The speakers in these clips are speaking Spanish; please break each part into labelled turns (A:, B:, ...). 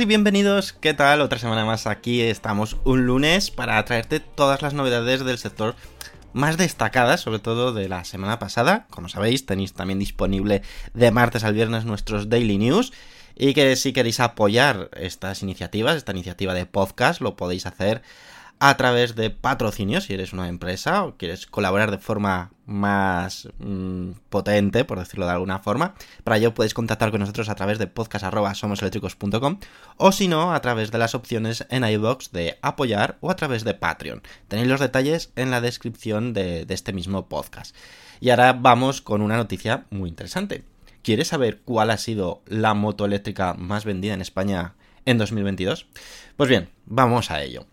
A: Y bienvenidos, ¿qué tal? Otra semana más aquí estamos un lunes para traerte todas las novedades del sector más destacadas, sobre todo de la semana pasada. Como sabéis, tenéis también disponible de martes al viernes nuestros daily news. Y que si queréis apoyar estas iniciativas, esta iniciativa de podcast, lo podéis hacer a través de patrocinio si eres una empresa o quieres colaborar de forma más mm, potente, por decirlo de alguna forma. Para ello podéis contactar con nosotros a través de podcast.somoseléctricos.com o si no, a través de las opciones en iBox de apoyar o a través de Patreon. Tenéis los detalles en la descripción de, de este mismo podcast. Y ahora vamos con una noticia muy interesante. ¿Quieres saber cuál ha sido la moto eléctrica más vendida en España en 2022? Pues bien, vamos a ello.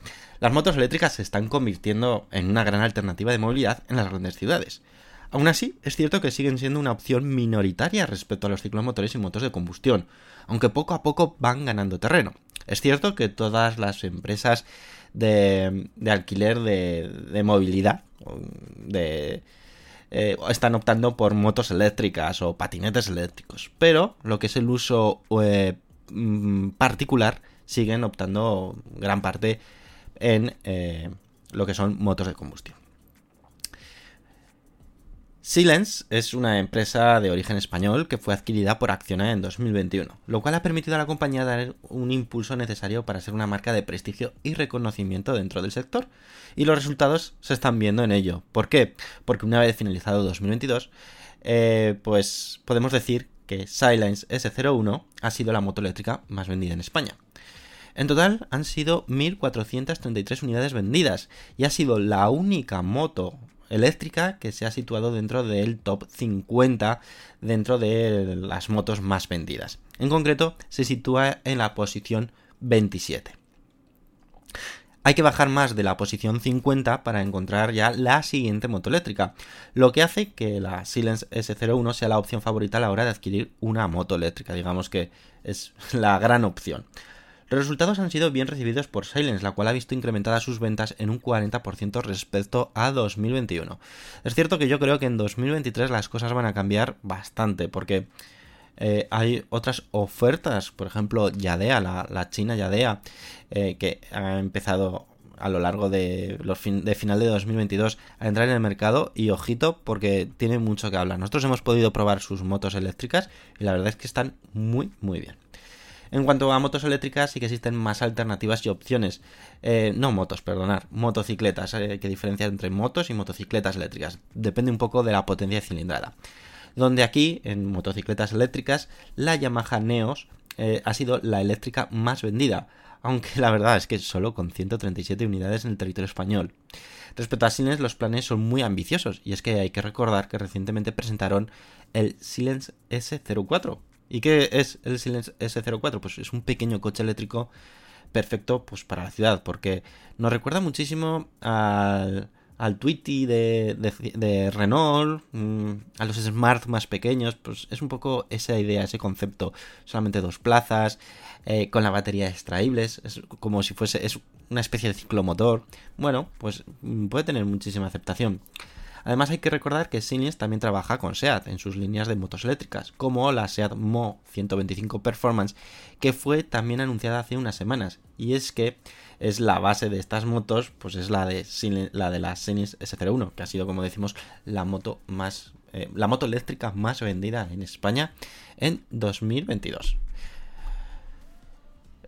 A: Las motos eléctricas se están convirtiendo en una gran alternativa de movilidad en las grandes ciudades. Aún así, es cierto que siguen siendo una opción minoritaria respecto a los ciclomotores y motos de combustión, aunque poco a poco van ganando terreno. Es cierto que todas las empresas de, de alquiler de, movilidad, eh, están optando por motos eléctricas o patinetes eléctricos, pero lo que es el uso eh, mm, particular siguen optando gran parte en eh, lo que son motos de combustión. Silence es una empresa de origen español que fue adquirida por Acciona en 2021, lo cual ha permitido a la compañía dar un impulso necesario para ser una marca de prestigio y reconocimiento dentro del sector. Y los resultados se están viendo en ello. ¿Por qué? Porque una vez finalizado 2022, eh, pues podemos decir que Silence S01 ha sido la moto eléctrica más vendida en España. En total han sido 1.433 unidades vendidas y ha sido la única moto eléctrica que se ha situado dentro del top 50 dentro de las motos más vendidas. En concreto, se sitúa en la posición 27. Hay que bajar más de la posición 50 para encontrar ya la siguiente moto eléctrica, lo que hace que la Silence S01 sea la opción favorita a la hora de adquirir una moto eléctrica, digamos que es la gran opción. Los resultados han sido bien recibidos por Silence, la cual ha visto incrementadas sus ventas en un 40% respecto a 2021. Es cierto que yo creo que en 2023 las cosas van a cambiar bastante, porque eh, hay otras ofertas, por ejemplo, Yadea, la, china Yadea, eh, que ha empezado a lo largo de, de final de 2022 a entrar en el mercado y ojito porque tiene mucho que hablar. Nosotros hemos podido probar sus motos eléctricas y la verdad es que están muy muy bien. En cuanto a motos eléctricas, sí que existen más alternativas y opciones. Eh, no motos, perdonar, motocicletas. Hay que diferenciar entre motos y motocicletas eléctricas. Depende un poco de la potencia cilindrada. Donde aquí, en motocicletas eléctricas, la Yamaha Neos eh, ha sido la eléctrica más vendida. aunque la verdad es que solo con 137 unidades en el territorio español. Respecto a Silence, los planes son muy ambiciosos, y es que hay que recordar que recientemente presentaron el Silence S04. ¿Y qué es el Silence S04? Pues es un pequeño coche eléctrico perfecto pues, para la ciudad, porque nos recuerda muchísimo al, al Tweety de, de- Renault, mm, a los Smart más pequeños, pues es un poco esa idea, ese concepto, solamente dos plazas, eh, con la batería extraíbles, es como si fuese es una especie de ciclomotor. Bueno, pues mm, puede tener muchísima aceptación. Además hay que recordar que Silence también trabaja con SEAT en sus líneas de motos eléctricas, como la SEAT Mo 125 Performance, que fue también anunciada hace unas semanas. Y es que es la base de estas motos, pues es la de, la, de la Silence S01, que ha sido, como decimos, la moto más, eh, la moto eléctrica más vendida en España en 2022.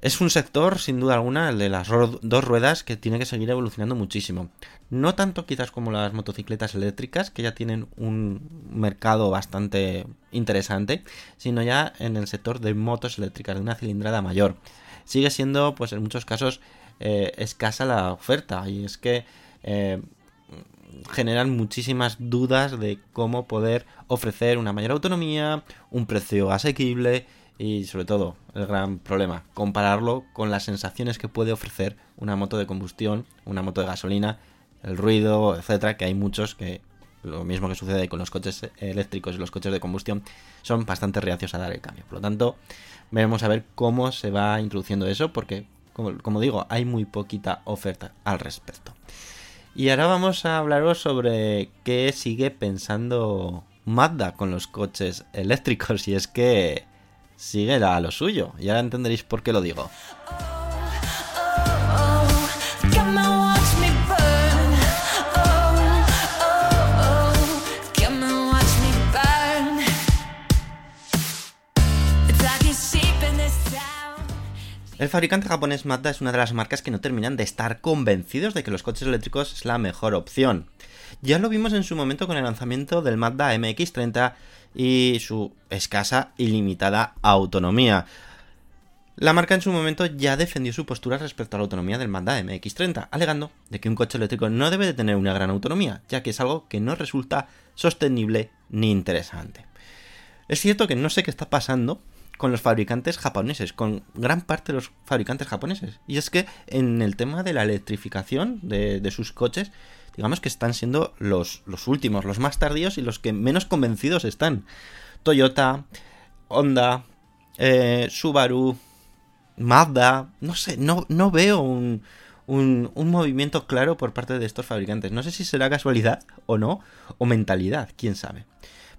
A: Es un sector, sin duda alguna, el de las dos ruedas, que tiene que seguir evolucionando muchísimo. No tanto quizás como las motocicletas eléctricas, que ya tienen un mercado bastante interesante, sino ya en el sector de motos eléctricas de una cilindrada mayor. Sigue siendo, pues en muchos casos, eh, escasa la oferta, y es que eh, generan muchísimas dudas de cómo poder ofrecer una mayor autonomía, un precio asequible y sobre todo el gran problema, compararlo con las sensaciones que puede ofrecer una moto de combustión, una moto de gasolina, el ruido, etcétera, que hay muchos que lo mismo que sucede con los coches eléctricos y los coches de combustión son bastante reacios a dar el cambio. Por lo tanto, veremos a ver cómo se va introduciendo eso porque como, como digo, hay muy poquita oferta al respecto. Y ahora vamos a hablaros sobre qué sigue pensando Mazda con los coches eléctricos. Y es que sigue a lo suyo. Y ahora entenderéis por qué lo digo. El fabricante japonés Mazda es una de las marcas que no terminan de estar convencidos de que los coches eléctricos es la mejor opción. Ya lo vimos en su momento con el lanzamiento del Mazda MX30 y su escasa y limitada autonomía. La marca en su momento ya defendió su postura respecto a la autonomía del Mazda MX30, alegando de que un coche eléctrico no debe de tener una gran autonomía, ya que es algo que no resulta sostenible ni interesante. Es cierto que no sé qué está pasando con los fabricantes japoneses, con gran parte de los fabricantes japoneses. Y es que en el tema de la electrificación de, de sus coches, digamos que están siendo los, los últimos, los más tardíos y los que menos convencidos están. Toyota, Honda, eh, Subaru, Mazda, no sé, no, no veo un, un, un movimiento claro por parte de estos fabricantes. No sé si será casualidad o no, o mentalidad, quién sabe.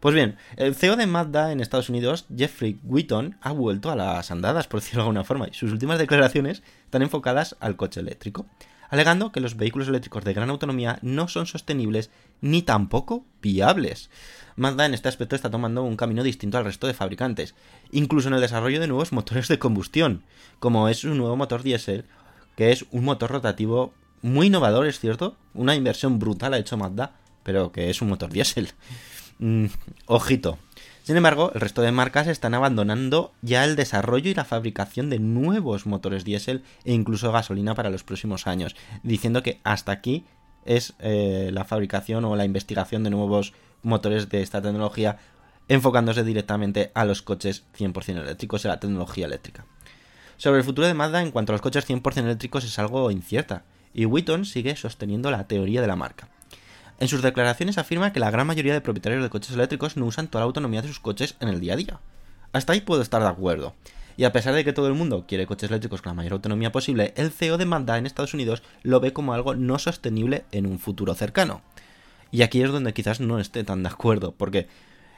A: Pues bien, el CEO de Mazda en Estados Unidos, Jeffrey Wheaton, ha vuelto a las andadas, por decirlo de alguna forma, y sus últimas declaraciones están enfocadas al coche eléctrico, alegando que los vehículos eléctricos de gran autonomía no son sostenibles ni tampoco viables. Mazda en este aspecto está tomando un camino distinto al resto de fabricantes, incluso en el desarrollo de nuevos motores de combustión, como es su nuevo motor diésel, que es un motor rotativo muy innovador, es cierto, una inversión brutal ha hecho Mazda, pero que es un motor diésel. Mm, ojito. Sin embargo, el resto de marcas están abandonando ya el desarrollo y la fabricación de nuevos motores diésel e incluso gasolina para los próximos años, diciendo que hasta aquí es eh, la fabricación o la investigación de nuevos motores de esta tecnología, enfocándose directamente a los coches 100% eléctricos y a la tecnología eléctrica. Sobre el futuro de Mazda en cuanto a los coches 100% eléctricos es algo incierta, y Wheaton sigue sosteniendo la teoría de la marca. En sus declaraciones afirma que la gran mayoría de propietarios de coches eléctricos no usan toda la autonomía de sus coches en el día a día. Hasta ahí puedo estar de acuerdo. Y a pesar de que todo el mundo quiere coches eléctricos con la mayor autonomía posible, el CEO de Mazda en Estados Unidos lo ve como algo no sostenible en un futuro cercano. Y aquí es donde quizás no esté tan de acuerdo, porque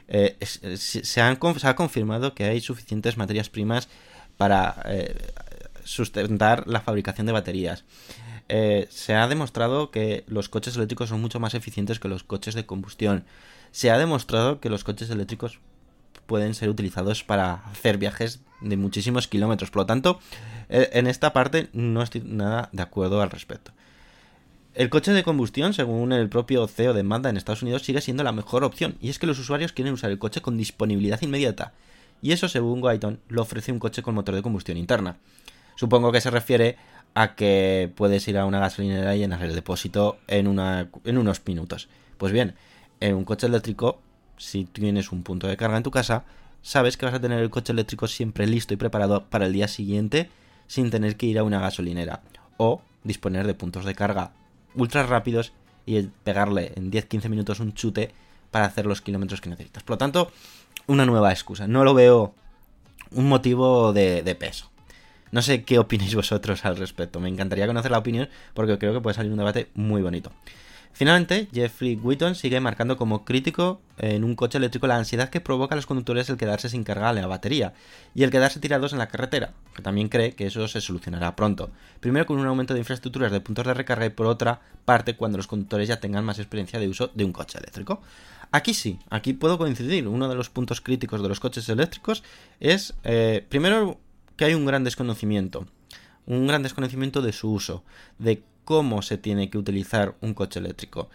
A: eh, es- se, han se ha confirmado que hay suficientes materias primas para eh, sustentar la fabricación de baterías. Eh, se ha demostrado que los coches eléctricos son mucho más eficientes que los coches de combustión. Se ha demostrado que los coches eléctricos pueden ser utilizados para hacer viajes de muchísimos kilómetros. Por lo tanto, eh, en esta parte no estoy nada de acuerdo al respecto. El coche de combustión, según el propio CEO de Mazda en Estados Unidos, sigue siendo la mejor opción, y es que los usuarios quieren usar el coche con disponibilidad inmediata, y eso, según Whyton, lo ofrece un coche con motor de combustión interna. Supongo que se refiere a que puedes ir a una gasolinera y llenar el depósito en, unos minutos. Pues bien, en un coche eléctrico, si tienes un punto de carga en tu casa, sabes que vas a tener el coche eléctrico siempre listo y preparado para el día siguiente sin tener que ir a una gasolinera. O disponer de puntos de carga ultra rápidos y pegarle en 10-15 minutos un chute para hacer los kilómetros que necesitas. Por lo tanto, una nueva excusa. No lo veo un motivo de peso. No sé qué opináis vosotros al respecto. Me encantaría conocer la opinión porque creo que puede salir un debate muy bonito. Finalmente, Jeffrey Wheaton sigue marcando como crítico en un coche eléctrico la ansiedad que provoca a los conductores el quedarse sin carga en la batería y el quedarse tirados en la carretera, que también cree que eso se solucionará pronto. Primero con un aumento de infraestructuras de puntos de recarga y por otra parte cuando los conductores ya tengan más experiencia de uso de un coche eléctrico. Aquí sí, aquí puedo coincidir. Uno de los puntos críticos de los coches eléctricos es, eh, primero, que hay un gran desconocimiento. Un gran desconocimiento de su uso, de cómo se tiene que utilizar un coche eléctrico.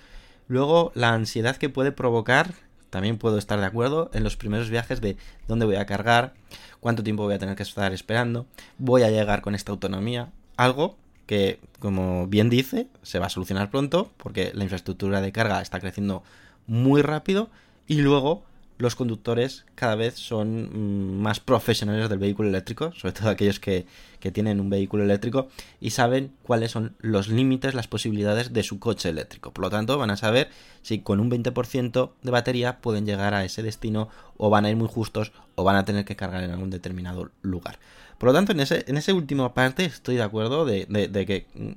A: Luego, la ansiedad que puede provocar, también puedo estar de acuerdo, en los primeros viajes de dónde voy a cargar, cuánto tiempo voy a tener que estar esperando, voy a llegar con esta autonomía, algo que, como bien dice, se va a solucionar pronto, porque la infraestructura de carga está creciendo muy rápido y luego los conductores cada vez son mm, más profesionales del vehículo eléctrico, sobre todo aquellos que, que, tienen un vehículo eléctrico y saben cuáles son los límites, las posibilidades de su coche eléctrico. Por lo tanto, van a saber si con un 20% de batería pueden llegar a ese destino o van a ir muy justos o van a tener que cargar en algún determinado lugar. Por lo tanto, en ese, en ese último parte estoy de acuerdo de, de, de que mm,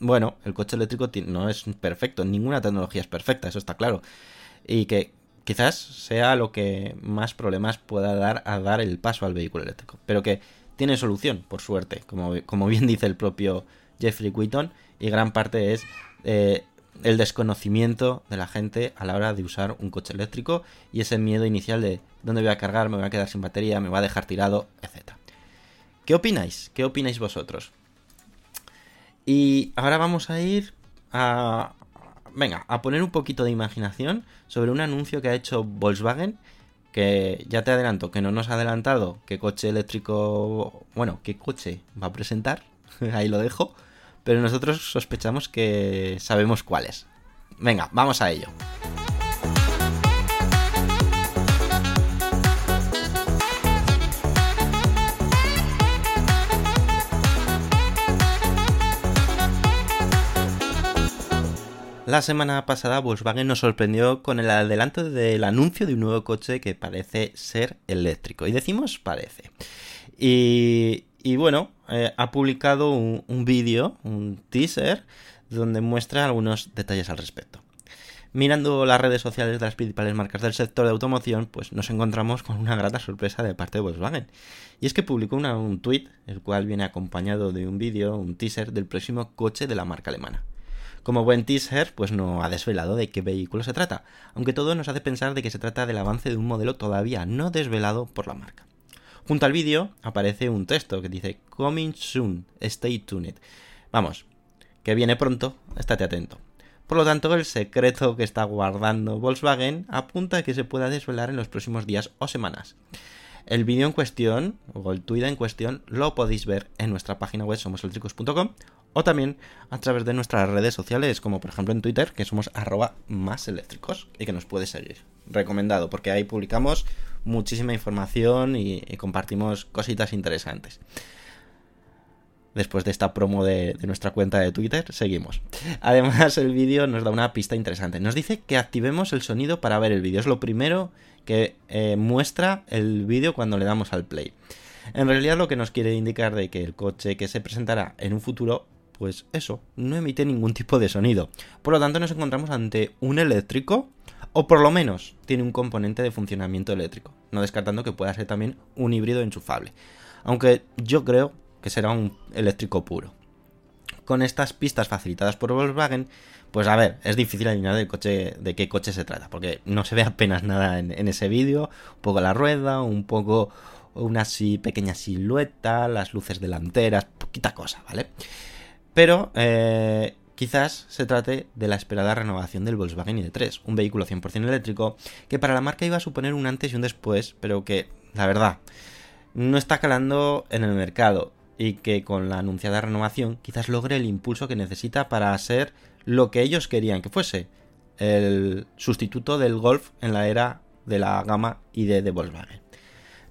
A: bueno, el coche eléctrico no es perfecto, ninguna tecnología es perfecta, eso está claro. Y que quizás sea lo que más problemas pueda dar a dar el paso al vehículo eléctrico. Pero que tiene solución, por suerte, como, como bien dice el propio Jeffrey Wheaton, y gran parte es eh, el desconocimiento de la gente a la hora de usar un coche eléctrico y ese miedo inicial de dónde voy a cargar, me voy a quedar sin batería, me va a dejar tirado, etc. ¿Qué opináis? ¿Qué opináis vosotros? Y ahora vamos a ir a... Venga, a poner un poquito de imaginación sobre un anuncio que ha hecho Volkswagen, que ya te adelanto que no nos ha adelantado qué coche eléctrico, bueno, qué coche va a presentar, ahí lo dejo, pero nosotros sospechamos que sabemos cuál es. Venga, vamos a ello. La semana pasada Volkswagen nos sorprendió con el adelanto del anuncio de un nuevo coche que parece ser eléctrico. Y decimos parece. Y, bueno, eh, ha publicado un, vídeo, un teaser, donde muestra algunos detalles al respecto. Mirando las redes sociales de las principales marcas del sector de automoción, pues nos encontramos con una grata sorpresa de parte de Volkswagen. Y es que publicó un tweet, el cual viene acompañado de un vídeo, un teaser del próximo coche de la marca alemana. Como buen teaser, pues no ha desvelado de qué vehículo se trata, aunque todo nos hace pensar de que se trata del avance de un modelo todavía no desvelado por la marca. Junto al vídeo aparece un texto que dice Coming soon, stay tuned. Vamos, que viene pronto, estate atento. Por lo tanto, el secreto que está guardando Volkswagen apunta a que se pueda desvelar en los próximos días o semanas. El vídeo en cuestión, o el tweet en cuestión, lo podéis ver en nuestra página web somoseléctricos.com o también a través de nuestras redes sociales, como por ejemplo en Twitter, que somos arroba más y que nos puedes seguir. Recomendado, porque ahí publicamos muchísima información y, compartimos cositas interesantes. Después de esta promo de, de, nuestra cuenta de Twitter, seguimos. Además, el vídeo nos da una pista interesante. Nos dice que activemos el sonido para ver el vídeo. Es lo primero que eh, muestra el vídeo cuando le damos al play. En realidad lo que nos quiere indicar de que el coche que se presentará en un futuro pues eso, no emite ningún tipo de sonido. Por lo tanto, nos encontramos ante un eléctrico, o por lo menos tiene un componente de funcionamiento eléctrico, no descartando que pueda ser también un híbrido enchufable. Aunque yo creo que será un eléctrico puro. Con estas pistas facilitadas por Volkswagen, pues a ver, es difícil adivinar del coche, de qué coche se trata, porque no se ve apenas nada en, en ese vídeo, un poco la rueda, un poco una así pequeña silueta, las luces delanteras, poquita cosa, ¿vale? Pero eh, quizás se trate de la esperada renovación del Volkswagen ID3, un vehículo 100% eléctrico que para la marca iba a suponer un antes y un después, pero que, la verdad, no está calando en el mercado. y que con la anunciada renovación quizás logre el impulso que necesita para ser lo que ellos querían que fuese, el sustituto del Golf en la era de la gama ID de Volkswagen.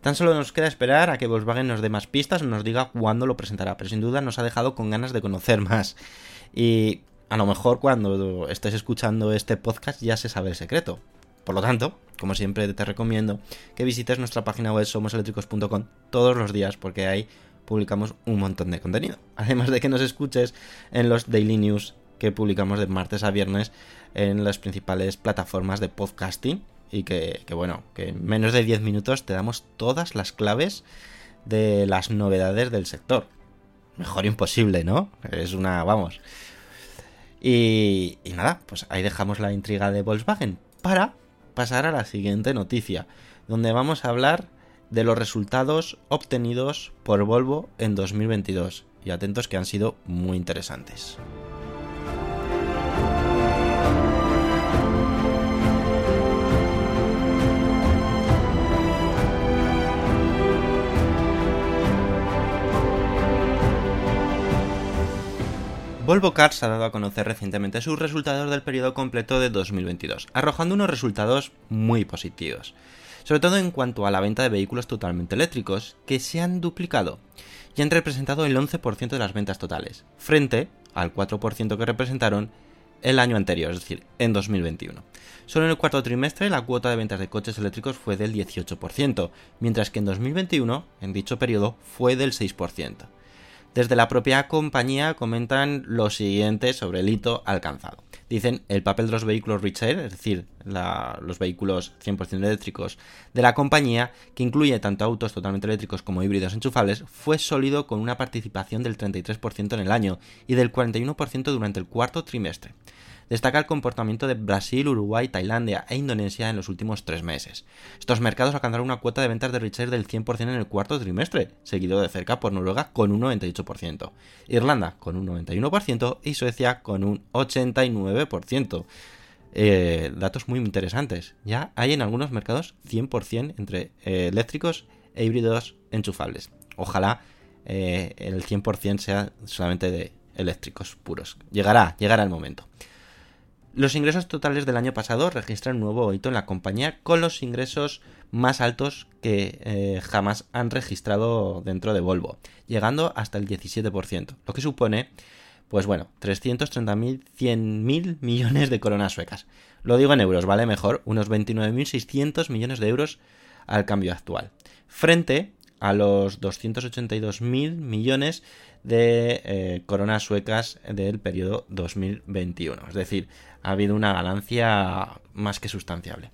A: Tan solo nos queda esperar a que Volkswagen nos dé más pistas o nos diga cuándo lo presentará, pero sin duda nos ha dejado con ganas de conocer más. Y a lo mejor cuando estés escuchando este podcast ya se sabe el secreto. Por lo tanto, como siempre te recomiendo que visites nuestra página web somoseléctricos.com todos los días porque ahí publicamos un montón de contenido. Además de que nos escuches en los daily news que publicamos de martes a viernes en las principales plataformas de podcasting y que, bueno, que en menos de 10 minutos te damos todas las claves de las novedades del sector. Mejor imposible, ¿no? Es una, vamos. Y, y nada, pues ahí dejamos la intriga de Volkswagen para pasar a la siguiente noticia, donde vamos a hablar de los resultados obtenidos por Volvo en 2022. Y atentos que han sido muy interesantes. Volvo Cars ha dado a conocer recientemente sus resultados del periodo completo de 2022, arrojando unos resultados muy positivos, sobre todo en cuanto a la venta de vehículos totalmente eléctricos, que se han duplicado y han representado el 11% de las ventas totales, frente al 4% que representaron el año anterior, es decir, en 2021. Solo en el cuarto trimestre la cuota de ventas de coches eléctricos fue del 18%, mientras que en 2021, en dicho periodo, fue del 6%. Desde la propia compañía comentan lo siguiente sobre el hito alcanzado. Dicen el papel de los vehículos retail, es decir, los vehículos 100% eléctricos de la compañía, que incluye tanto autos totalmente eléctricos como híbridos enchufables, fue sólido con una participación del 33% en el año y del 41% durante el cuarto trimestre. Destaca el comportamiento de Brasil, Uruguay, Tailandia e Indonesia en los últimos tres meses. Estos mercados alcanzaron una cuota de ventas de retail del 100% en el cuarto trimestre, seguido de cerca por Noruega con un 98%, Irlanda con un 91% y Suecia con un 89%. Eh, datos muy interesantes. Ya hay en algunos mercados 100% entre eh, eléctricos e híbridos enchufables. Ojalá eh, el 100% sea solamente de eléctricos puros. Llegará, llegará el momento. Los ingresos totales del año pasado registran un nuevo hito en la compañía con los ingresos más altos que eh, jamás han registrado dentro de Volvo, llegando hasta el 17%, lo que supone, pues bueno, 330.100.000 millones de coronas suecas. Lo digo en euros, ¿vale? Mejor, unos 29.600 millones de euros al cambio actual, frente a los 282.000 millones de eh, coronas suecas del periodo 2021. Es decir, ha habido una ganancia más que sustanciable.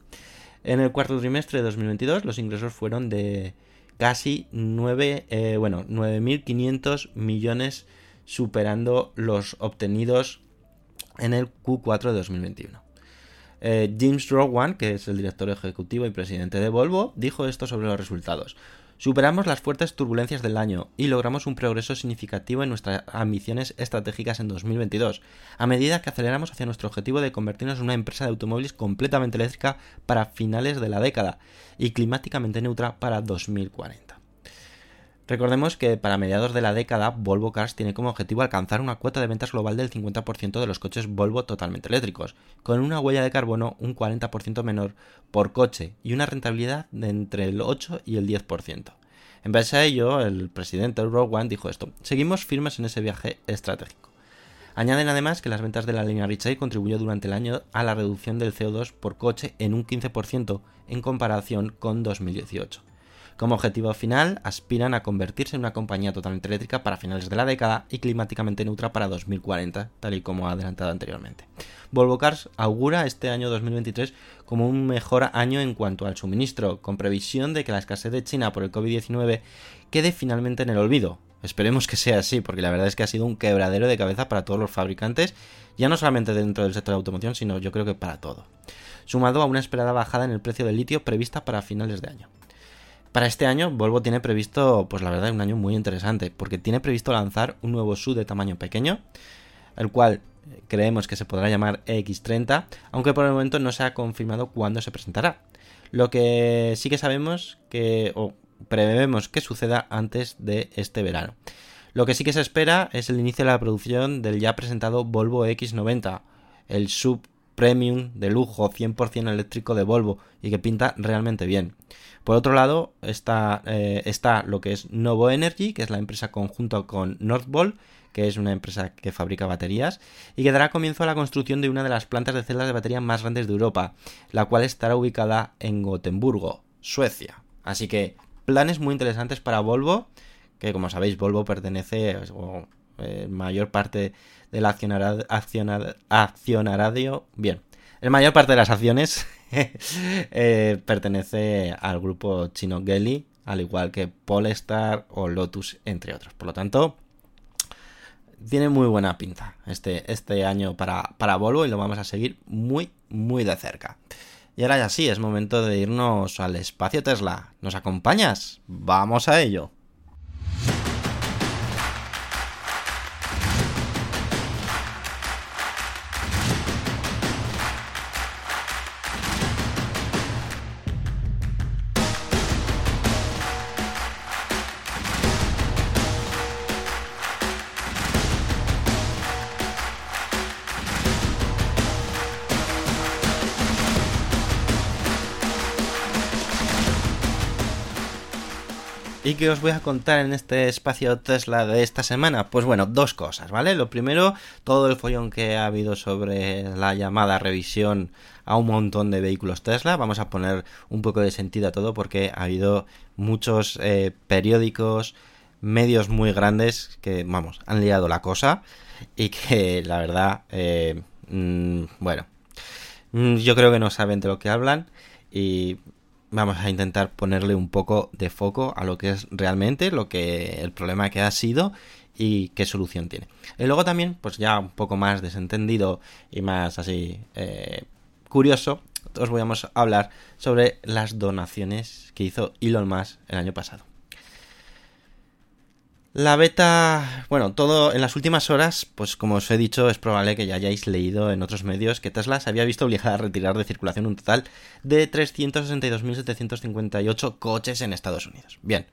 A: En el cuarto trimestre de 2022 los ingresos fueron de casi 9, eh, bueno, 9.500 millones superando los obtenidos en el Q4 de 2021. Eh, James Rowan, que es el director ejecutivo y presidente de Volvo, dijo esto sobre los resultados. Superamos las fuertes turbulencias del año y logramos un progreso significativo en nuestras ambiciones estratégicas en 2022, a medida que aceleramos hacia nuestro objetivo de convertirnos en una empresa de automóviles completamente eléctrica para finales de la década y climáticamente neutra para 2040. Recordemos que para mediados de la década Volvo Cars tiene como objetivo alcanzar una cuota de ventas global del 50% de los coches Volvo totalmente eléctricos, con una huella de carbono un 40% menor por coche y una rentabilidad de entre el 8 y el 10%. En base a ello, el presidente Rowan dijo esto, seguimos firmes en ese viaje estratégico. Añaden además que las ventas de la línea Richard contribuyó durante el año a la reducción del CO2 por coche en un 15% en comparación con 2018. Como objetivo final, aspiran a convertirse en una compañía totalmente eléctrica para finales de la década y climáticamente neutra para 2040, tal y como ha adelantado anteriormente. Volvo Cars augura este año 2023 como un mejor año en cuanto al suministro, con previsión de que la escasez de China por el COVID-19 quede finalmente en el olvido. Esperemos que sea así, porque la verdad es que ha sido un quebradero de cabeza para todos los fabricantes, ya no solamente dentro del sector de automoción, sino yo creo que para todo. Sumado a una esperada bajada en el precio del litio prevista para finales de año. Para este año, Volvo tiene previsto, pues la verdad, un año muy interesante, porque tiene previsto lanzar un nuevo SUV de tamaño pequeño, el cual creemos que se podrá llamar X30, aunque por el momento no se ha confirmado cuándo se presentará. Lo que sí que sabemos que, o prevemos que suceda antes de este verano. Lo que sí que se espera es el inicio de la producción del ya presentado Volvo X90, el sub premium de lujo 100% eléctrico de Volvo y que pinta realmente bien. Por otro lado está, eh, está lo que es Novo Energy, que es la empresa conjunto con Northvolt, que es una empresa que fabrica baterías, y que dará comienzo a la construcción de una de las plantas de celdas de batería más grandes de Europa, la cual estará ubicada en Gotemburgo, Suecia. Así que planes muy interesantes para Volvo, que como sabéis Volvo pertenece, o eh, mayor parte del accionara- accionar- accionaradio, bien, la mayor parte de las acciones eh, pertenece al grupo chino Geely, al igual que Polestar o Lotus, entre otros. Por lo tanto, tiene muy buena pinta este, este año para, para Volvo y lo vamos a seguir muy, muy de cerca. Y ahora ya sí, es momento de irnos al espacio Tesla. ¿Nos acompañas? Vamos a ello. ¿Y qué os voy a contar en este espacio Tesla de esta semana? Pues bueno, dos cosas, ¿vale? Lo primero, todo el follón que ha habido sobre la llamada revisión a un montón de vehículos Tesla. Vamos a poner un poco de sentido a todo porque ha habido muchos eh, periódicos, medios muy grandes que, vamos, han liado la cosa y que la verdad, eh, mm, bueno, mm, yo creo que no saben de lo que hablan y vamos a intentar ponerle un poco de foco a lo que es realmente lo que el problema que ha sido y qué solución tiene. Y luego también, pues ya un poco más desentendido y más así eh, curioso, os voy a hablar sobre las donaciones que hizo Elon Musk el año pasado. La beta, bueno, todo en las últimas horas, pues como os he dicho, es probable que ya hayáis leído en otros medios que Tesla se había visto obligada a retirar de circulación un total de 362.758 coches en Estados Unidos. Bien,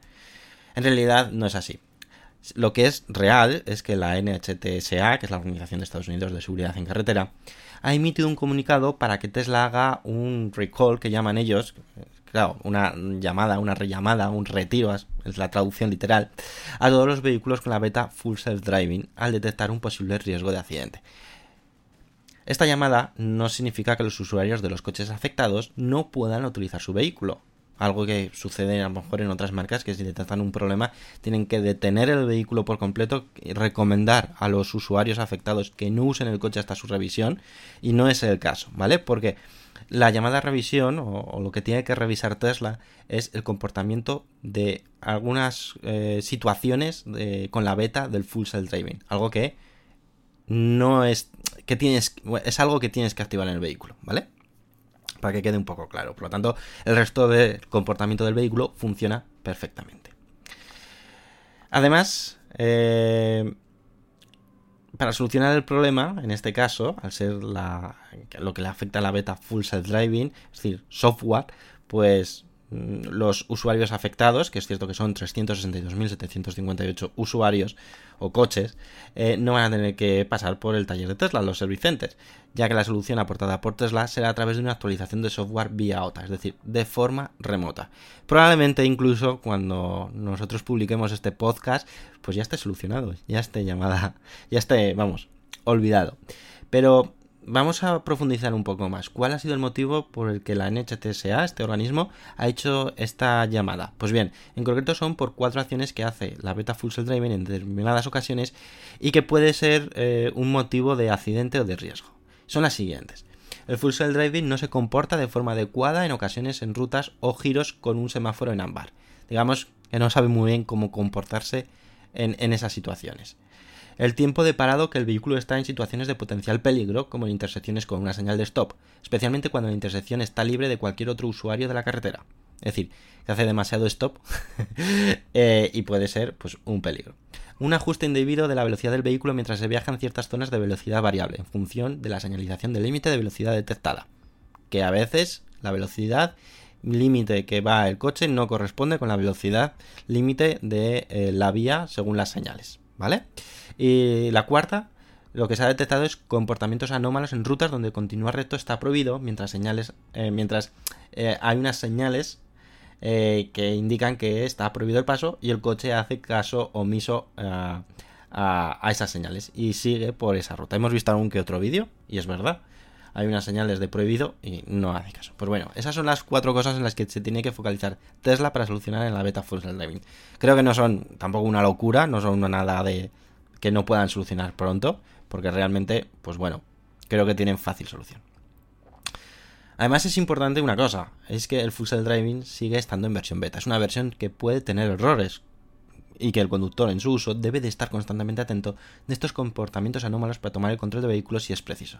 A: en realidad no es así. Lo que es real es que la NHTSA, que es la Organización de Estados Unidos de Seguridad en Carretera, ha emitido un comunicado para que Tesla haga un recall que llaman ellos, claro, una llamada, una rellamada, un retiro, es la traducción literal, a todos los vehículos con la beta Full Self Driving al detectar un posible riesgo de accidente. Esta llamada no significa que los usuarios de los coches afectados no puedan utilizar su vehículo. Algo que sucede a lo mejor en otras marcas que si detectan un problema tienen que detener el vehículo por completo y recomendar a los usuarios afectados que no usen el coche hasta su revisión y no es el caso, ¿vale? Porque la llamada revisión o, lo que tiene que revisar Tesla es el comportamiento de algunas eh, situaciones de- con la beta del Full Self Driving, algo que no es que tienes es algo que tienes que activar en el vehículo, ¿vale? Para que quede un poco claro. Por lo tanto, el resto del comportamiento del vehículo funciona perfectamente. Además, eh, para solucionar el problema, en este caso, al ser la, lo que le afecta a la beta Full Self Driving, es decir, software, pues los usuarios afectados, que es cierto que son 362.758 usuarios o coches, eh, no van a tener que pasar por el taller de Tesla, los servicentes, ya que la solución aportada por Tesla será a través de una actualización de software vía OTA, es decir, de forma remota. Probablemente incluso cuando nosotros publiquemos este podcast, pues ya esté solucionado, ya esté llamada, ya esté, vamos, olvidado. Pero vamos a profundizar un poco más. ¿Cuál ha sido el motivo por el que la NHTSA, este organismo, ha hecho esta llamada? Pues bien, en concreto son por cuatro acciones que hace la beta Full Self Driving en determinadas ocasiones y que puede ser eh, un motivo de accidente o de riesgo. Son las siguientes. El Full Self Driving no se comporta de forma adecuada en ocasiones en rutas o giros con un semáforo en ámbar. Digamos que no sabe muy bien cómo comportarse en, en esas situaciones el tiempo de parado que el vehículo está en situaciones de potencial peligro, como en intersecciones con una señal de stop, especialmente cuando la intersección está libre de cualquier otro usuario de la carretera. Es decir, que hace demasiado stop eh, y puede ser pues, un peligro. Un ajuste indebido de la velocidad del vehículo mientras se viaja en ciertas zonas de velocidad variable, en función de la señalización del límite de velocidad detectada. Que a veces la velocidad límite que va el coche no corresponde con la velocidad límite de eh, la vía según las señales. ¿vale? Y la cuarta, lo que se ha detectado es comportamientos anómalos en rutas donde continuar recto está prohibido, mientras señales, eh, mientras eh, hay unas señales eh, que indican que está prohibido el paso y el coche hace caso omiso a, a- esas señales y sigue por esa ruta. Hemos visto algún que otro vídeo y es verdad. Hay unas señales de prohibido y no hace caso. Pues bueno, esas son las cuatro cosas en las que se tiene que focalizar Tesla para solucionar en la beta Full Driving. Creo que no son tampoco una locura, no son nada de que no puedan solucionar pronto, porque realmente, pues bueno, creo que tienen fácil solución. Además es importante una cosa, es que el Full Driving sigue estando en versión beta. Es una versión que puede tener errores y que el conductor en su uso debe de estar constantemente atento de estos comportamientos anómalos para tomar el control de vehículos si es preciso.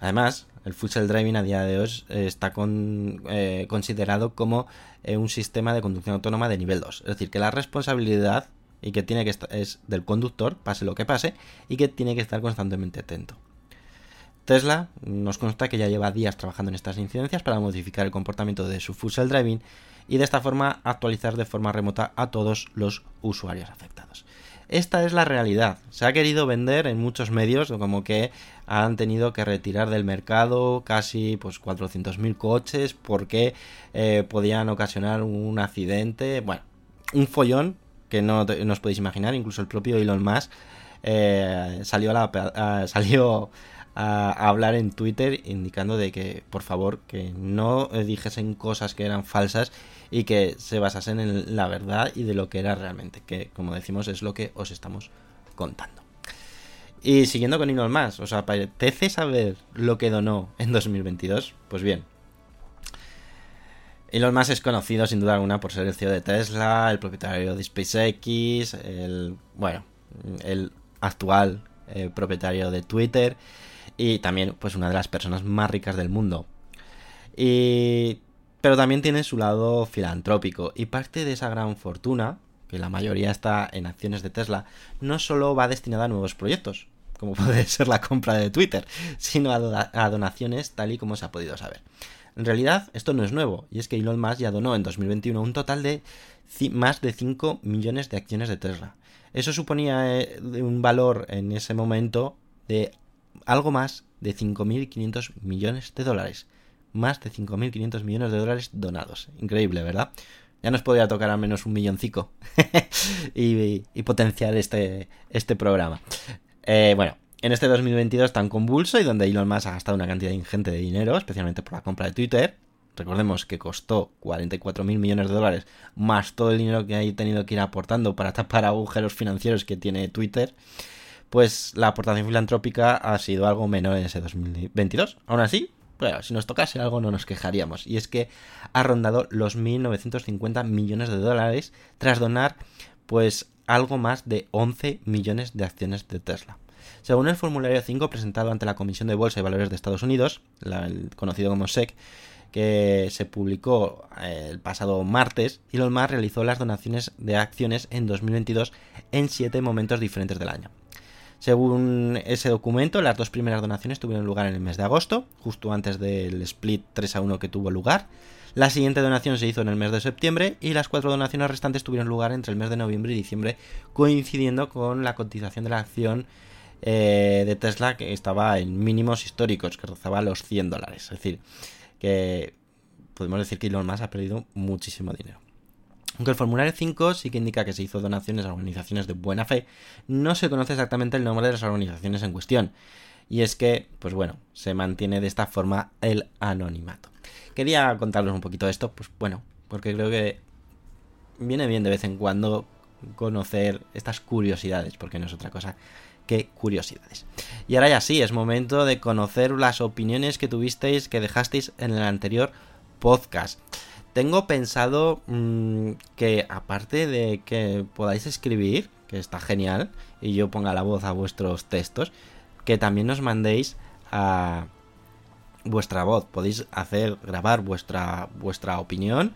A: Además, el Full Driving a día de hoy está eh, considerado como eh, un sistema de conducción autónoma de nivel 2. Es decir, que la responsabilidad y que tiene que estar, es del conductor, pase lo que pase, y que tiene que estar constantemente atento. Tesla nos consta que ya lleva días trabajando en estas incidencias para modificar el comportamiento de su Full Driving y de esta forma actualizar de forma remota a todos los usuarios afectados. Esta es la realidad. Se ha querido vender en muchos medios como que han tenido que retirar del mercado casi pues 400.000 coches porque eh, podían ocasionar un accidente. Bueno, un follón que no, no os podéis imaginar. Incluso el propio Elon Musk eh, salió, a salió a, hablar en Twitter indicando de que por favor que no dijesen cosas que eran falsas y que se basasen en la verdad y de lo que era realmente, que como decimos es lo que os estamos contando. Y siguiendo con Elon Musk, ¿os apetece saber lo que donó en 2022? Pues bien, Elon Musk es conocido sin duda alguna por ser el CEO de Tesla, el propietario de SpaceX, el bueno, el actual eh, propietario de Twitter y también pues una de las personas más ricas del mundo. Y pero también tiene su lado filantrópico y parte de esa gran fortuna, que la mayoría está en acciones de Tesla, no solo va destinada a nuevos proyectos, como puede ser la compra de Twitter, sino a, donaciones tal y como se ha podido saber. En realidad, esto no es nuevo, y es que Elon Musk ya donó en 2021 un total de más de 5 millones de acciones de Tesla. Eso suponía eh, un valor en ese momento de algo más de 5.500 millones de dólares. Más de 5.500 millones de dólares donados. Increíble, ¿verdad? Ya nos podría tocar al menos un milloncico y, y potenciar este, este programa. Eh, bueno, en este 2022 tan convulso y donde Elon Musk ha gastado una cantidad ingente de dinero, especialmente por la compra de Twitter, recordemos que costó 44 mil millones de dólares, más todo el dinero que ha tenido que ir aportando para tapar agujeros financieros que tiene Twitter, pues la aportación filantrópica ha sido algo menor en ese 2022. Aún así, bueno, si nos tocase algo no nos quejaríamos. Y es que ha rondado los 1.950 millones de dólares tras donar pues algo más de 11 millones de acciones de Tesla. Según el formulario 5 presentado ante la Comisión de Bolsa y Valores de Estados Unidos, conocido como SEC, que se publicó eh, el pasado martes, Elon Musk realizó las donaciones de acciones en 2022 en siete momentos diferentes del año. Según ese documento, las dos primeras donaciones tuvieron lugar en el mes de agosto, justo antes del split 3 a 1 que tuvo lugar. La siguiente donación se hizo en el mes de septiembre y las cuatro donaciones restantes tuvieron lugar entre el mes de noviembre y diciembre, coincidiendo con la cotización de la acción eh, de Tesla que estaba en mínimos históricos, que rozaba los 100 dólares. Es decir, que podemos decir que Elon Musk ha perdido muchísimo dinero. Aunque el formulario 5 sí que indica que se hizo donaciones a organizaciones de buena fe, no se conoce exactamente el nombre de las organizaciones en cuestión. Y es que, pues bueno, se mantiene de esta forma el anonimato. Quería contarles un poquito de esto, pues bueno, porque creo que viene bien de vez en cuando conocer estas curiosidades, porque no es otra cosa que curiosidades. Y ahora ya sí, es momento de conocer las opiniones que tuvisteis, que dejasteis en el anterior podcast. Tengo pensado mmm, que aparte de que podáis escribir, que está genial, y yo ponga la voz a vuestros textos, que también nos mandéis a vuestra voz. Podéis hacer grabar vuestra vuestra opinión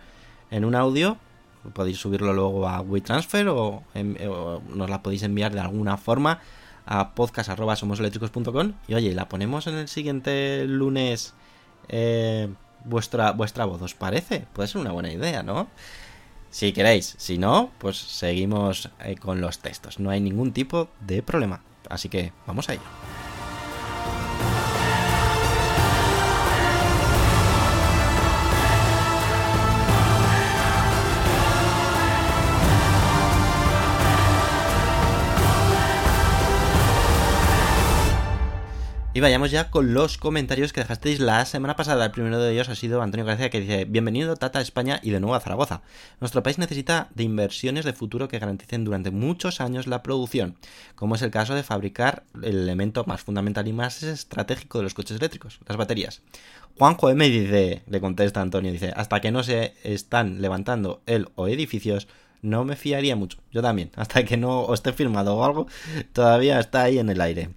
A: en un audio. Podéis subirlo luego a WeTransfer o nos la podéis enviar de alguna forma a podcast.somoseléctricos.com y oye, la ponemos en el siguiente lunes eh, vuestra, vuestra voz, ¿os parece? Puede ser una buena idea, ¿no? si queréis. Si no, pues seguimos eh, con los textos. No hay ningún tipo de problema. Así que vamos a ello. Y vayamos ya con los comentarios que dejasteis la semana pasada. El primero de ellos ha sido Antonio García que dice, bienvenido Tata a España y de nuevo a Zaragoza. Nuestro país necesita de inversiones de futuro que garanticen durante muchos años la producción, como es el caso de fabricar el elemento más fundamental y más estratégico de los coches eléctricos, las baterías. Juanjo M dice, le contesta Antonio, dice, hasta que no se están levantando el o edificios, no me fiaría mucho. Yo también. Hasta que no esté firmado o algo, todavía está ahí en el aire.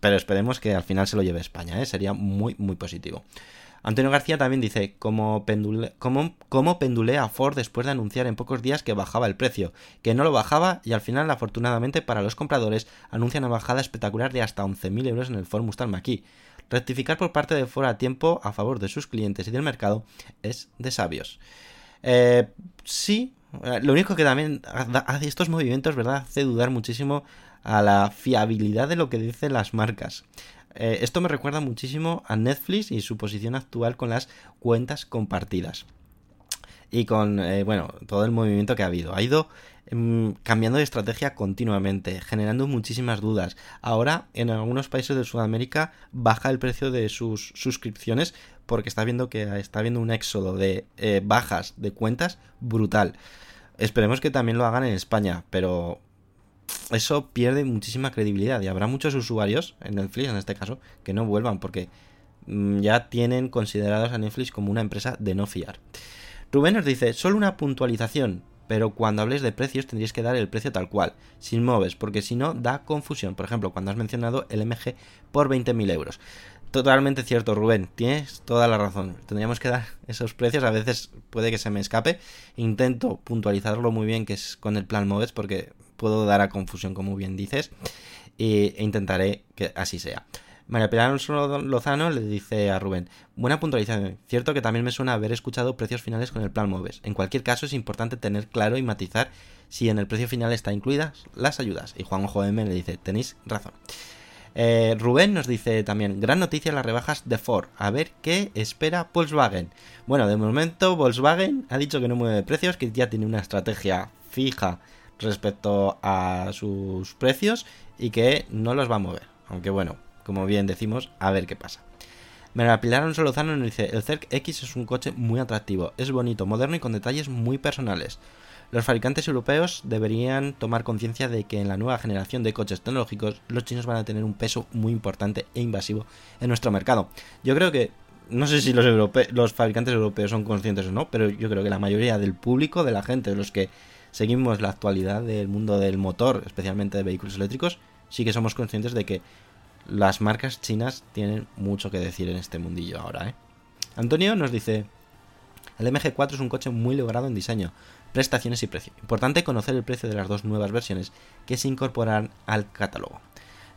A: Pero esperemos que al final se lo lleve España, ¿eh? Sería muy, muy positivo. Antonio García también dice, como, pendule, a Ford después de anunciar en pocos días que bajaba el precio, que no lo bajaba y al final, afortunadamente para los compradores, anuncia una bajada espectacular de hasta 11.000 euros en el Ford Mustang. Rectificar por parte de Ford a tiempo a favor de sus clientes y del mercado es de sabios. Eh, sí, lo único que también hace estos movimientos, ¿verdad? Hace dudar muchísimo a la fiabilidad de lo que dicen las marcas. Eh, esto me recuerda muchísimo a Netflix y su posición actual con las cuentas compartidas. Y con, eh, bueno, todo el movimiento que ha habido. Ha ido em, cambiando de estrategia continuamente, generando muchísimas dudas. Ahora, en algunos países de Sudamérica, baja el precio de sus suscripciones porque está viendo que está habiendo un éxodo de eh, bajas de cuentas brutal. Esperemos que también lo hagan en España, pero eso pierde muchísima credibilidad y habrá muchos usuarios en Netflix en este caso que no vuelvan porque mm, ya tienen considerados a Netflix como una empresa de no fiar. Rubén nos dice, solo una puntualización, pero cuando hables de precios tendrías que dar el precio tal cual, sin moves, porque si no da confusión. Por ejemplo, cuando has mencionado el MG por 20.000 euros. Totalmente cierto, Rubén, tienes toda la razón. Tendríamos que dar esos precios, a veces puede que se me escape. Intento puntualizarlo muy bien, que es con el plan Moves, porque puedo dar a confusión, como bien dices, e intentaré que así sea. María Pilar Lozano le dice a Rubén, buena puntualización, cierto que también me suena haber escuchado precios finales con el plan Moves. En cualquier caso es importante tener claro y matizar si en el precio final está incluidas las ayudas. Y Juan Ojo M le dice, tenéis razón. Eh, Rubén nos dice también, gran noticia las rebajas de Ford. A ver qué espera Volkswagen. Bueno, de momento Volkswagen ha dicho que no mueve precios, que ya tiene una estrategia fija respecto a sus precios y que no los va a mover. Aunque bueno, como bien decimos, a ver qué pasa. María Pilar Solozano nos dice, el CERC X es un coche muy atractivo, es bonito, moderno y con detalles muy personales. Los fabricantes europeos deberían tomar conciencia de que en la nueva generación de coches tecnológicos los chinos van a tener un peso muy importante e invasivo en nuestro mercado. Yo creo que, no sé si los, los fabricantes europeos son conscientes o no, pero yo creo que la mayoría del público, de la gente, de los que seguimos la actualidad del mundo del motor, especialmente de vehículos eléctricos, sí que somos conscientes de que las marcas chinas tienen mucho que decir en este mundillo ahora. ¿eh? Antonio nos dice, el MG4 es un coche muy logrado en diseño, prestaciones y precio. Importante conocer el precio de las dos nuevas versiones que se incorporan al catálogo.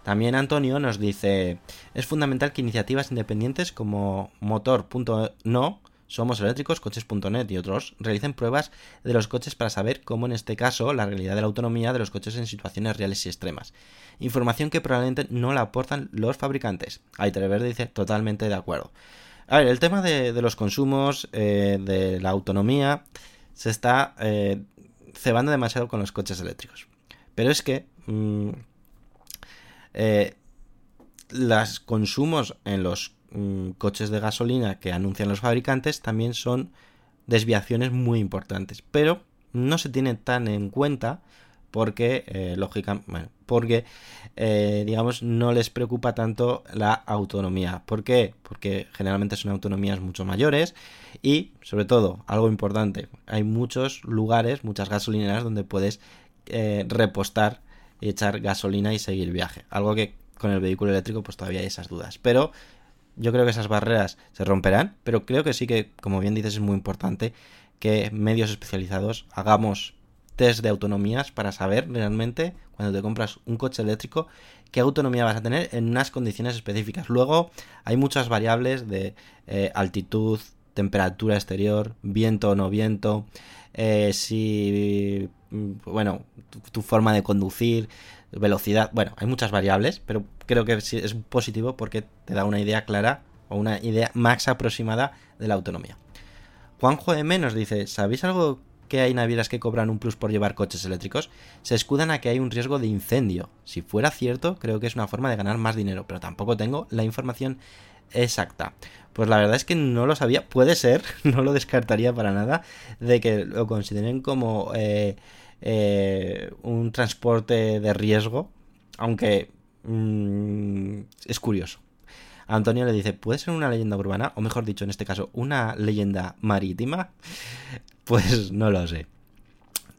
A: También Antonio nos dice, es fundamental que iniciativas independientes como Motor.no, Somos Eléctricos, Coches.net y otros realicen pruebas de los coches para saber cómo en este caso la realidad de la autonomía de los coches en situaciones reales y extremas. Información que probablemente no la aportan los fabricantes. Verde dice totalmente de acuerdo. A ver, el tema de, los consumos, eh, de la autonomía, se está eh, cebando demasiado con los coches eléctricos. Pero es que mm, eh, los consumos en los mm, coches de gasolina que anuncian los fabricantes también son desviaciones muy importantes. Pero no se tiene tan en cuenta porque, eh, lógicamente, porque, eh, digamos, no les preocupa tanto la autonomía. ¿Por qué? Porque generalmente son autonomías mucho mayores y, sobre todo, algo importante, hay muchos lugares, muchas gasolineras donde puedes eh, repostar y echar gasolina y seguir viaje. Algo que con el vehículo eléctrico pues todavía hay esas dudas. Pero yo creo que esas barreras se romperán, pero creo que sí que, como bien dices, es muy importante que medios especializados hagamos test de autonomías para saber realmente cuando te compras un coche eléctrico qué autonomía vas a tener en unas condiciones específicas. Luego hay muchas variables de eh, altitud, temperatura exterior, viento o no viento, eh, si, mm, bueno, tu, forma de conducir, velocidad, bueno, hay muchas variables, pero creo que es positivo porque te da una idea clara o una idea más aproximada de la autonomía. Juanjo M nos dice, ¿sabéis algo que hay navieras que cobran un plus por llevar coches eléctricos? Se escudan a que hay un riesgo de incendio. Si fuera cierto, creo que es una forma de ganar más dinero, pero tampoco tengo la información exacta. Pues la verdad es que no lo sabía, puede ser, no lo descartaría para nada, de que lo consideren como eh, eh, un transporte de riesgo, aunque mm, es curioso. Antonio le dice, ¿puede ser una leyenda urbana? O mejor dicho, en este caso, una leyenda marítima. Pues no lo sé.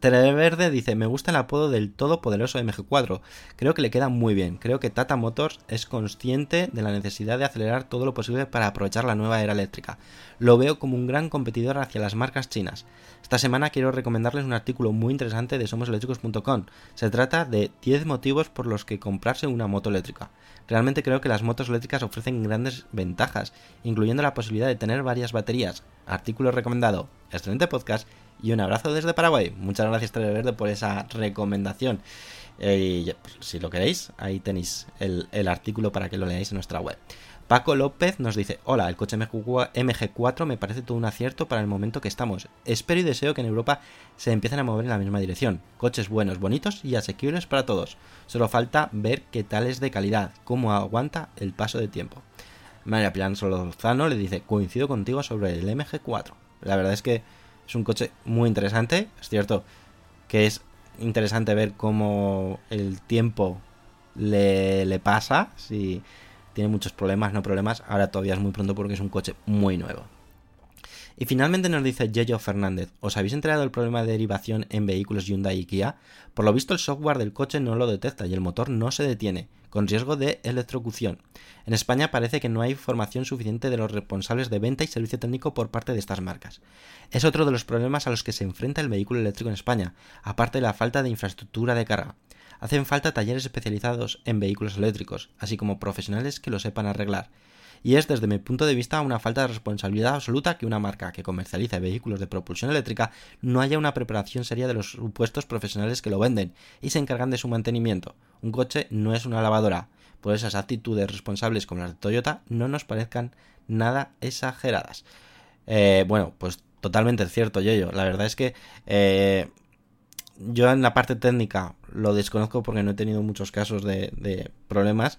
A: Televerde dice, me gusta el apodo del todopoderoso MG4. Creo que le queda muy bien. Creo que Tata Motors es consciente de la necesidad de acelerar todo lo posible para aprovechar la nueva era eléctrica. Lo veo como un gran competidor hacia las marcas chinas. Esta semana quiero recomendarles un artículo muy interesante de somoseléctricos.com. Se trata de 10 motivos por los que comprarse una moto eléctrica. Realmente creo que las motos eléctricas ofrecen grandes ventajas, incluyendo la posibilidad de tener varias baterías. Artículo recomendado. Excelente podcast y un abrazo desde Paraguay. Muchas gracias Televerde por esa recomendación. Eh, y, pues, si lo queréis, ahí tenéis el, el artículo para que lo leáis en nuestra web. Paco López nos dice, hola, el coche MG4 me parece todo un acierto para el momento que estamos. Espero y deseo que en Europa se empiecen a mover en la misma dirección. Coches buenos, bonitos y asequibles para todos. Solo falta ver qué tal es de calidad, cómo aguanta el paso de tiempo. María Pilar Solozano le dice, coincido contigo sobre el MG4. La verdad es que es un coche muy interesante. Es cierto que es interesante ver cómo el tiempo le, le pasa. Si tiene muchos problemas, no problemas. Ahora todavía es muy pronto porque es un coche muy nuevo. Y finalmente nos dice Yeyo Fernández, ¿os habéis enterado del problema de derivación en vehículos Hyundai y Kia? Por lo visto el software del coche no lo detecta y el motor no se detiene, con riesgo de electrocución. En España parece que no hay formación suficiente de los responsables de venta y servicio técnico por parte de estas marcas. Es otro de los problemas a los que se enfrenta el vehículo eléctrico en España, aparte de la falta de infraestructura de carga. Hacen falta talleres especializados en vehículos eléctricos, así como profesionales que lo sepan arreglar y es desde mi punto de vista una falta de responsabilidad absoluta que una marca que comercializa vehículos de propulsión eléctrica no haya una preparación seria de los supuestos profesionales que lo venden y se encargan de su mantenimiento. Un coche no es una lavadora, por esas actitudes responsables como las de Toyota no nos parezcan nada exageradas. Eh, bueno, pues totalmente cierto, yo. La verdad es que eh, yo en la parte técnica lo desconozco porque no he tenido muchos casos de problemas,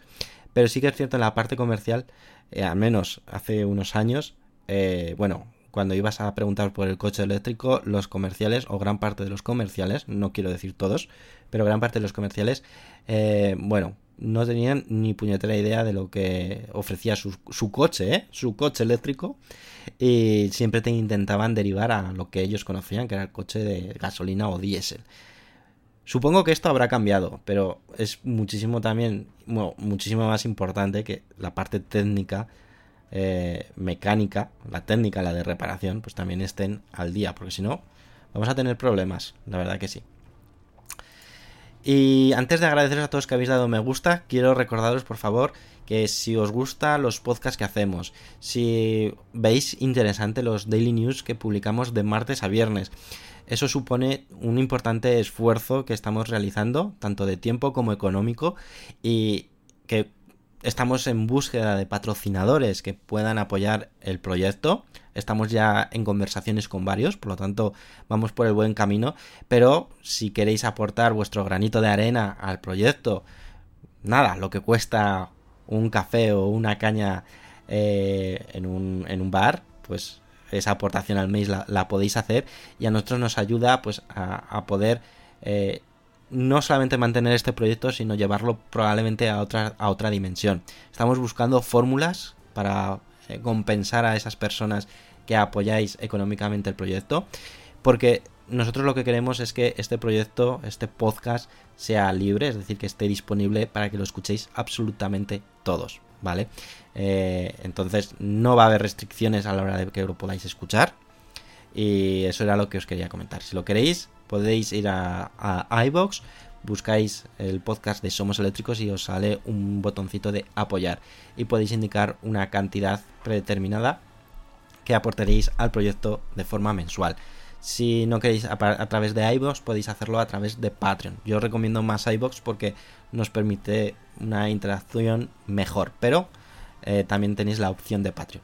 A: pero sí que es cierto en la parte comercial eh, al menos hace unos años, eh, bueno, cuando ibas a preguntar por el coche eléctrico, los comerciales, o gran parte de los comerciales, no quiero decir todos, pero gran parte de los comerciales, eh, bueno, no tenían ni puñetera idea de lo que ofrecía su, su coche, ¿eh? su coche eléctrico, y siempre te intentaban derivar a lo que ellos conocían, que era el coche de gasolina o diésel. Supongo que esto habrá cambiado, pero es muchísimo también, bueno, muchísimo más importante que la parte técnica, eh, mecánica, la técnica, la de reparación, pues también estén al día, porque si no, vamos a tener problemas, la verdad que sí. Y antes de agradeceros a todos que habéis dado me gusta, quiero recordaros por favor que si os gusta los podcasts que hacemos, si veis interesante los daily news que publicamos de martes a viernes, eso supone un importante esfuerzo que estamos realizando, tanto de tiempo como económico, y que estamos en búsqueda de patrocinadores que puedan apoyar el proyecto. Estamos ya en conversaciones con varios, por lo tanto vamos por el buen camino. Pero si queréis aportar vuestro granito de arena al proyecto, nada, lo que cuesta un café o una caña eh, en, un, en un bar, pues esa aportación al mes la, podéis hacer y a nosotros nos ayuda pues a, a poder eh, no solamente mantener este proyecto sino llevarlo probablemente a otra, a otra dimensión. Estamos buscando fórmulas para eh, compensar a esas personas que apoyáis económicamente el proyecto porque nosotros lo que queremos es que este proyecto, este podcast, sea libre, es decir, que esté disponible para que lo escuchéis absolutamente todos, ¿vale? Eh, entonces no va a haber restricciones a la hora de que lo podáis escuchar. Y eso era lo que os quería comentar. Si lo queréis, podéis ir a, a iBox, buscáis el podcast de Somos Eléctricos y os sale un botoncito de apoyar. Y podéis indicar una cantidad predeterminada que aportaréis al proyecto de forma mensual. Si no queréis a, través de iVoox, podéis hacerlo a través de Patreon. Yo recomiendo más iVoox porque nos permite una interacción mejor, pero eh, también tenéis la opción de Patreon.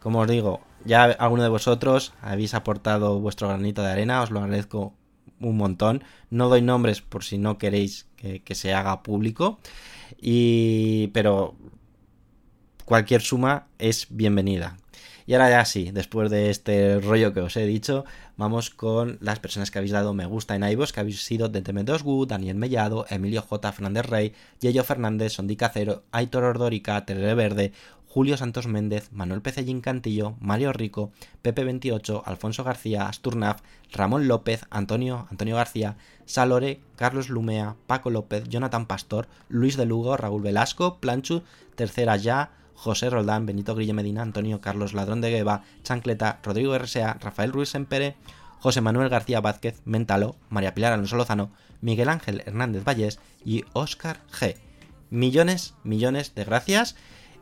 A: Como os digo, ya alguno de vosotros habéis aportado vuestro granito de arena, os lo agradezco un montón. No doy nombres por si no queréis que, que se haga público. Y. pero cualquier suma es bienvenida. Y ahora ya sí, después de este rollo que os he dicho, vamos con las personas que habéis dado me gusta en iVoox, que habéis sido Denteme Wood, Daniel Mellado, Emilio J. Fernández Rey, Yello Fernández, Sondi Cacero, Aitor Ordórica, Terere Verde, Julio Santos Méndez, Manuel Pecellín Cantillo, Mario Rico, Pepe 28, Alfonso García, Asturnaf, Ramón López, Antonio, Antonio García, Salore, Carlos Lumea, Paco López, Jonathan Pastor, Luis de Lugo, Raúl Velasco, Planchu, Tercera Ya, José Roldán, Benito Grille Medina, Antonio Carlos Ladrón de Gueva, Chancleta, Rodrigo RSA, Rafael Ruiz Empere, José Manuel García Vázquez, Mentalo, María Pilar Alonso Lozano, Miguel Ángel Hernández Vallés y Óscar G. Millones, millones de gracias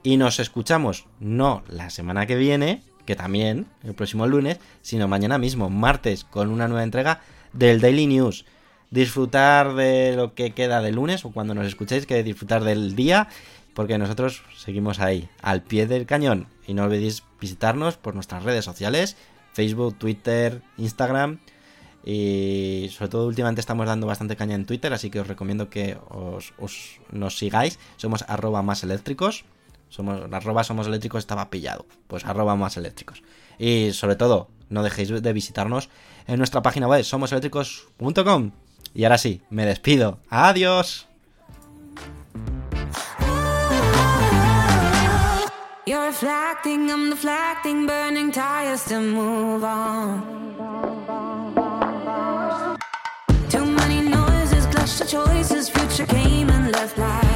A: y nos escuchamos no la semana que viene, que también el próximo lunes, sino mañana mismo, martes, con una nueva entrega del Daily News. Disfrutar de lo que queda de lunes o cuando nos escuchéis, que disfrutar del día, porque nosotros seguimos ahí, al pie del cañón. Y no olvidéis visitarnos por nuestras redes sociales, Facebook, Twitter, Instagram. Y sobre todo últimamente estamos dando bastante caña en Twitter, así que os recomiendo que os, os- nos sigáis. Somos arroba más eléctricos. Somos, arroba somos eléctricos estaba pillado. Pues arroba más eléctricos. Y sobre todo, no dejéis de visitarnos en nuestra página web somoseléctricos.com. Y ahora sí, me despido. Adiós.
B: You're thing, I'm the flag thing, burning tires to move on. Too many noises, clash of choices, future came and left like